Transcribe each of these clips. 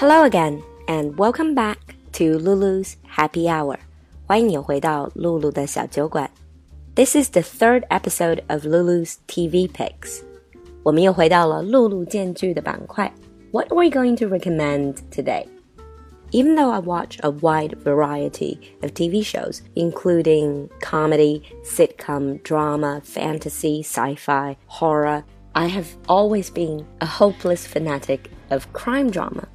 Hello again, and welcome back to Lulu's Happy Hour. 欢迎你回到露露的小酒馆。This is the third episode of Lulu's TV picks. 我们又回到了露露荐剧的板块。What are we going to recommend today? Even though I watch a wide variety of TV shows, including comedy, sitcom, drama, fantasy, sci fi, horror, I have always been a hopeless fanatic of crime drama.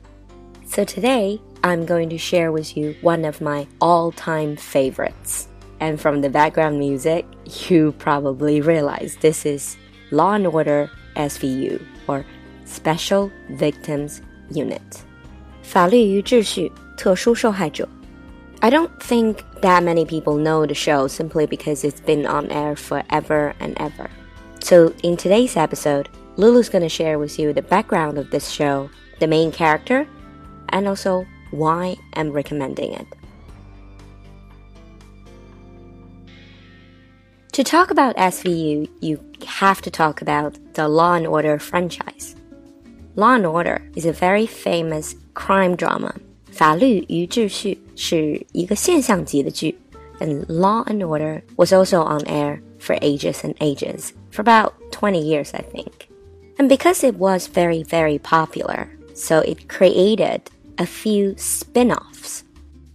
So today, I'm going to share with you one of my all time favorites. And from the background music, you probably realize this is Law and Order SVU, or Special Victims Unit. 法律与秩序特殊受害者. I don't think that many people know the show simply because it's been on air forever and ever. So, in today's episode, Lulu's going to share with you the background of this show, the main character, and also why I'm recommending it. To talk about SVU, you have to talk about the Law and Order franchise. Law and Order is a very famous crime drama. 法律与秩序是一个现象级的剧 and Law and Order was also on air for ages and ages, for about 20 years, I think. And because it was very, very popular, so it created a few spin offs.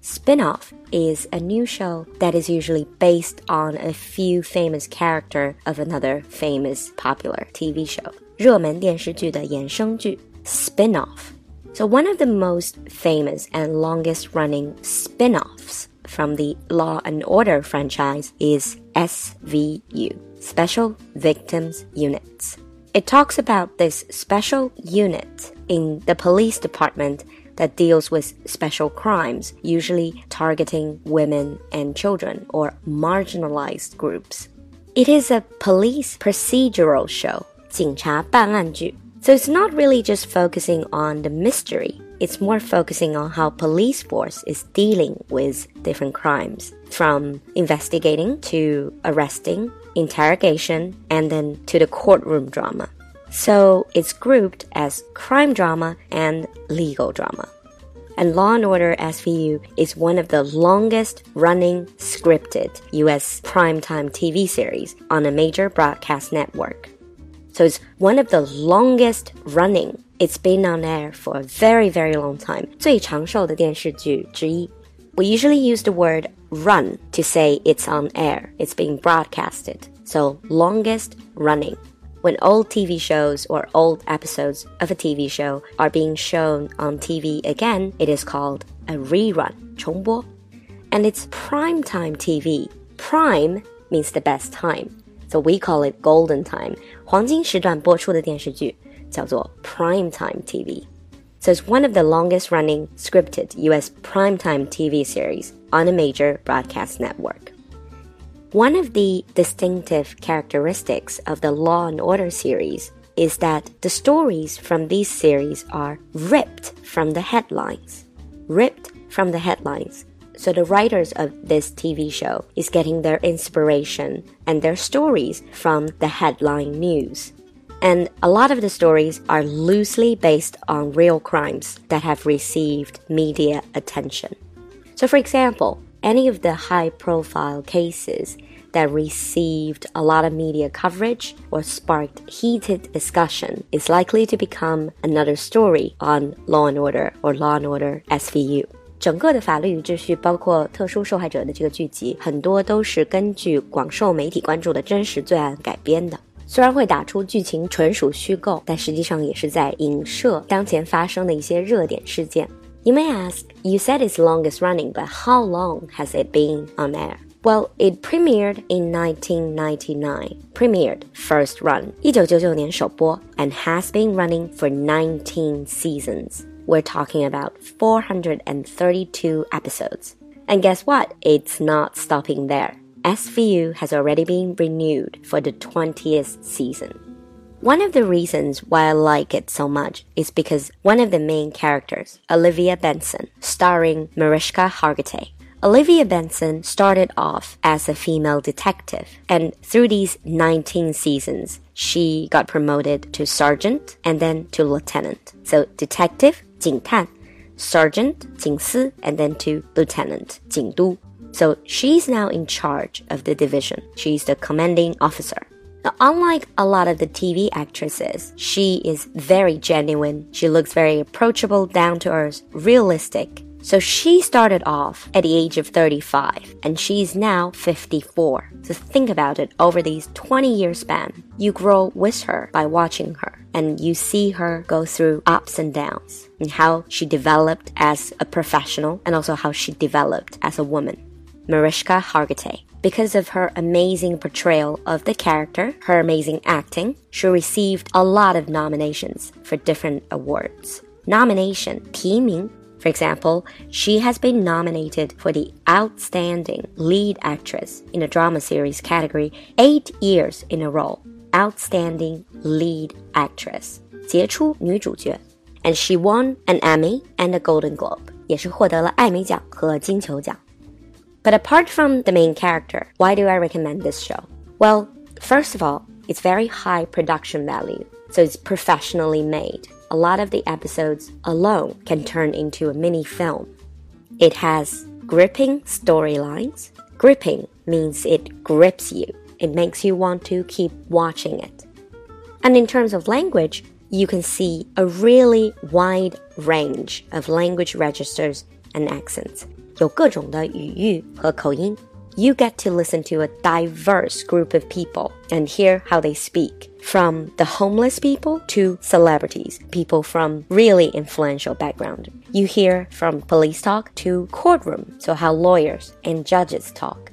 Spin off is a new show that is usually based on a few famous character of another famous popular TV show. 热门电视剧的衍生剧 spin off. So one of the most famous and longest running spin-offs from the Law and Order franchise is SVU, Special Victims Units. It talks about this special unit in the police department that deals with special crimes, usually targeting women and children or marginalized groups. It is a police procedural show, 警察办案剧. So it's not really just focusing on the mystery. It's more focusing on how police force is dealing with different crimes, from investigating to arresting, interrogation, and then to the courtroom drama. So it's grouped as crime drama and legal drama. And Law and Order SVU is one of the longest running scripted US primetime TV series on a major broadcast network. So it's one of the longest running. It's been on air for a very, very long time. 最长寿的电视剧之一. We usually use the word run to say it's on air, it's being broadcasted. So longest running. When old TV shows or old episodes of a TV show are being shown on TV again, it is called a rerun, 重播. And it's prime time TV. Prime means the best time. So we call it golden time. 黄金时段播出的电视剧叫做 prime time TV. So it's one of the longest running scripted US primetime TV series on a major broadcast network. One of the distinctive characteristics of the Law and Order series is that the stories from these series are ripped from the headlines. Ripped from the headlines. So the writers of this TV show is getting their inspiration and their stories from the headline news. And a lot of the stories are loosely based on real crimes that have received media attention. So for example, any of the high profile cases that received a lot of media coverage or sparked heated discussion is likely to become another story on Law and Order or Law and Order SVU. 整个的法律与秩序，包括特殊受害者的这个剧集，很多都是根据广受媒体关注的真实罪案改编的。虽然会打出剧情纯属虚构，但实际上也是在影射当前发生的一些热点事件。 You may ask, you said it's longest running, but how long has it been on air? Well, it premiered in 1999. Premiered first run, 一九九九年首播, and has been running for 19 seasons we're talking about 432 episodes. And guess what? It's not stopping there. SVU has already been renewed for the 20th season. One of the reasons why I like it so much is because one of the main characters, Olivia Benson, starring Mariska Hargitay, Olivia Benson started off as a female detective, and through these 19 seasons, she got promoted to sergeant and then to lieutenant. So, detective, 警探 sergeant 警司 and then to lieutenant 警督. So she's now in charge of the division. She's the commanding officer. Now, unlike a lot of the TV actresses, she is very genuine. She looks very approachable, down to earth, realistic. So she started off at the age of 35 and she's now 54. So think about it over these 20 year span. You grow with her by watching her and you see her go through ups and downs and how she developed as a professional and also how she developed as a woman. Mariska Hargitay. Because of her amazing portrayal of the character, her amazing acting, she received a lot of nominations for different awards. Nomination, 提名 for example, she has been nominated for the Outstanding Lead Actress in a Drama Series category eight years in a row. Outstanding Lead Actress. 杰出女主角. And she won an Emmy and a Golden Globe. 也是获得了艾美奖和金球奖. But apart from the main character, why do I recommend this show? Well, first of all, it's very high production value, so it's professionally made a lot of the episodes alone can turn into a mini film. It has gripping storylines. Gripping means it grips you, it makes you want to keep watching it. And in terms of language, you can see a really wide range of language registers and accents. 有各种的语域和口音 you get to listen to a diverse group of people and hear how they speak. From the homeless people to celebrities, people from really influential background. You hear from police talk to courtroom, so how lawyers and judges talk.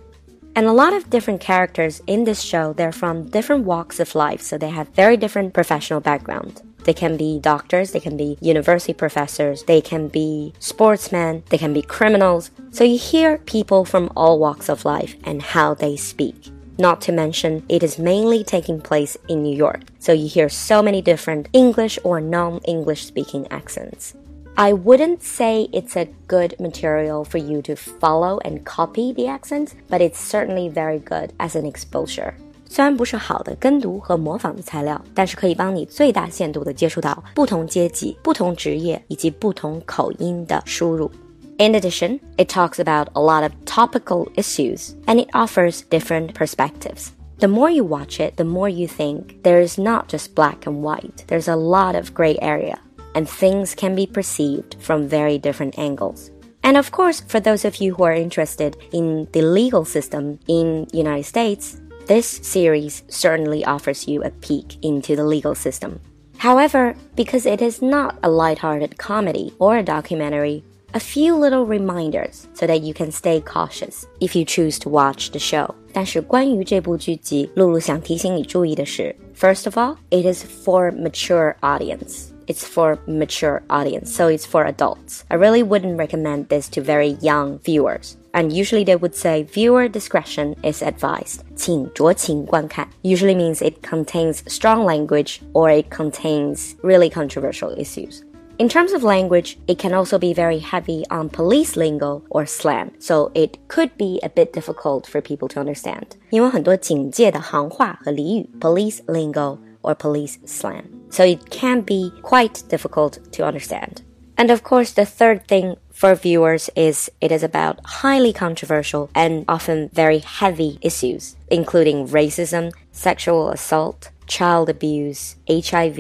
And a lot of different characters in this show, they're from different walks of life, so they have very different professional background. They can be doctors, they can be university professors, they can be sportsmen, they can be criminals. So you hear people from all walks of life and how they speak. Not to mention, it is mainly taking place in New York, so you hear so many different English or non English speaking accents. I wouldn't say it's a good material for you to follow and copy the accents, but it's certainly very good as an exposure. 虽然不是好的跟读和模仿的材料，但是可以帮你最大限度的接触到不同阶级、不同职业以及不同口音的输入。In addition, it talks about a lot of topical issues and it offers different perspectives. The more you watch it, the more you think there is not just black and white. There's a lot of gray area and things can be perceived from very different angles. And of course, for those of you who are interested in the legal system in United States, this series certainly offers you a peek into the legal system. However, because it is not a light-hearted comedy or a documentary, a few little reminders so that you can stay cautious if you choose to watch the show. 但是关于这部剧集，露露想提醒你注意的是，First of all, it is for mature audience it's for mature audience, so it's for adults. I really wouldn't recommend this to very young viewers. And usually they would say viewer discretion is advised. 请酌情观看 usually means it contains strong language or it contains really controversial issues. In terms of language, it can also be very heavy on police lingo or slang, so it could be a bit difficult for people to understand. 因为很多警戒的行话和俚语 police lingo or police slang. So it can be quite difficult to understand. And of course, the third thing for viewers is it is about highly controversial and often very heavy issues, including racism, sexual assault, child abuse, HIV.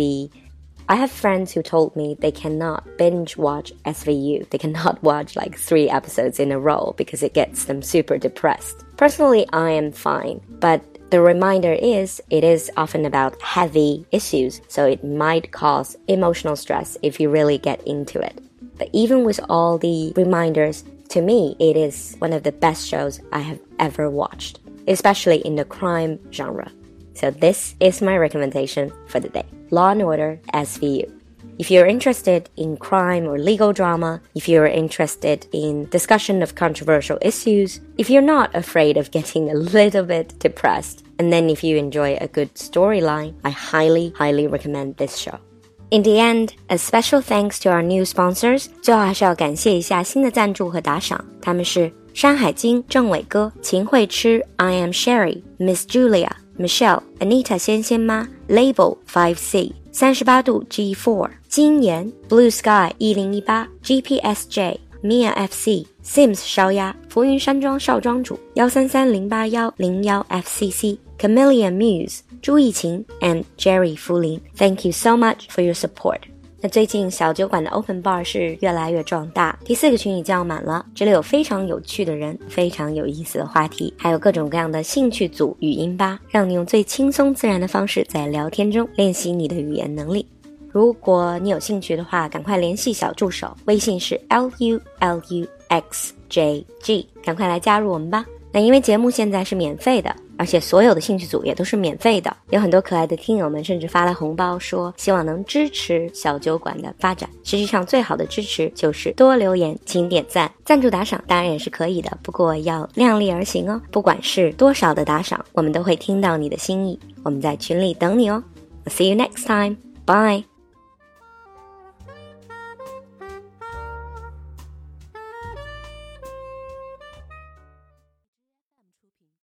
I have friends who told me they cannot binge watch SVU. They cannot watch like three episodes in a row because it gets them super depressed. Personally, I am fine, but the reminder is it is often about heavy issues, so it might cause emotional stress if you really get into it. But even with all the reminders, to me, it is one of the best shows I have ever watched, especially in the crime genre. So this is my recommendation for the day. Law and Order SVU. If you're interested in crime or legal drama, if you're interested in discussion of controversial issues, if you're not afraid of getting a little bit depressed, and then if you enjoy a good storyline, I highly, highly recommend this show. In the end, a special thanks to our new sponsors. 最后还是要感谢一下新的赞助和打赏，他们是山海经、郑伟哥、秦慧吃、I am Sherry、Miss Julia、Michelle、Anita 仙仙妈、 Label Five C 三十八度 G Four 金岩 Blue Sky 一零一八 GPSJ Mia FC Sims 烧鸭浮云山庄少庄主幺三三零八幺零幺 FCC Chameleon Muse 朱艺晴 and Jerry 福林 Thank you so much for your support. 那最近小酒馆的 Open Bar 是越来越壮大，第四个群已叫满了。这里有非常有趣的人，非常有意思的话题，还有各种各样的兴趣组语音吧，让你用最轻松自然的方式在聊天中练习你的语言能力。如果你有兴趣的话，赶快联系小助手，微信是 l u l u x j g，赶快来加入我们吧。那因为节目现在是免费的。而且所有的兴趣组也都是免费的，有很多可爱的听友们甚至发来红包，说希望能支持小酒馆的发展。实际上，最好的支持就是多留言、请点赞、赞助打赏，当然也是可以的，不过要量力而行哦。不管是多少的打赏，我们都会听到你的心意，我们在群里等你哦。See you next time. Bye.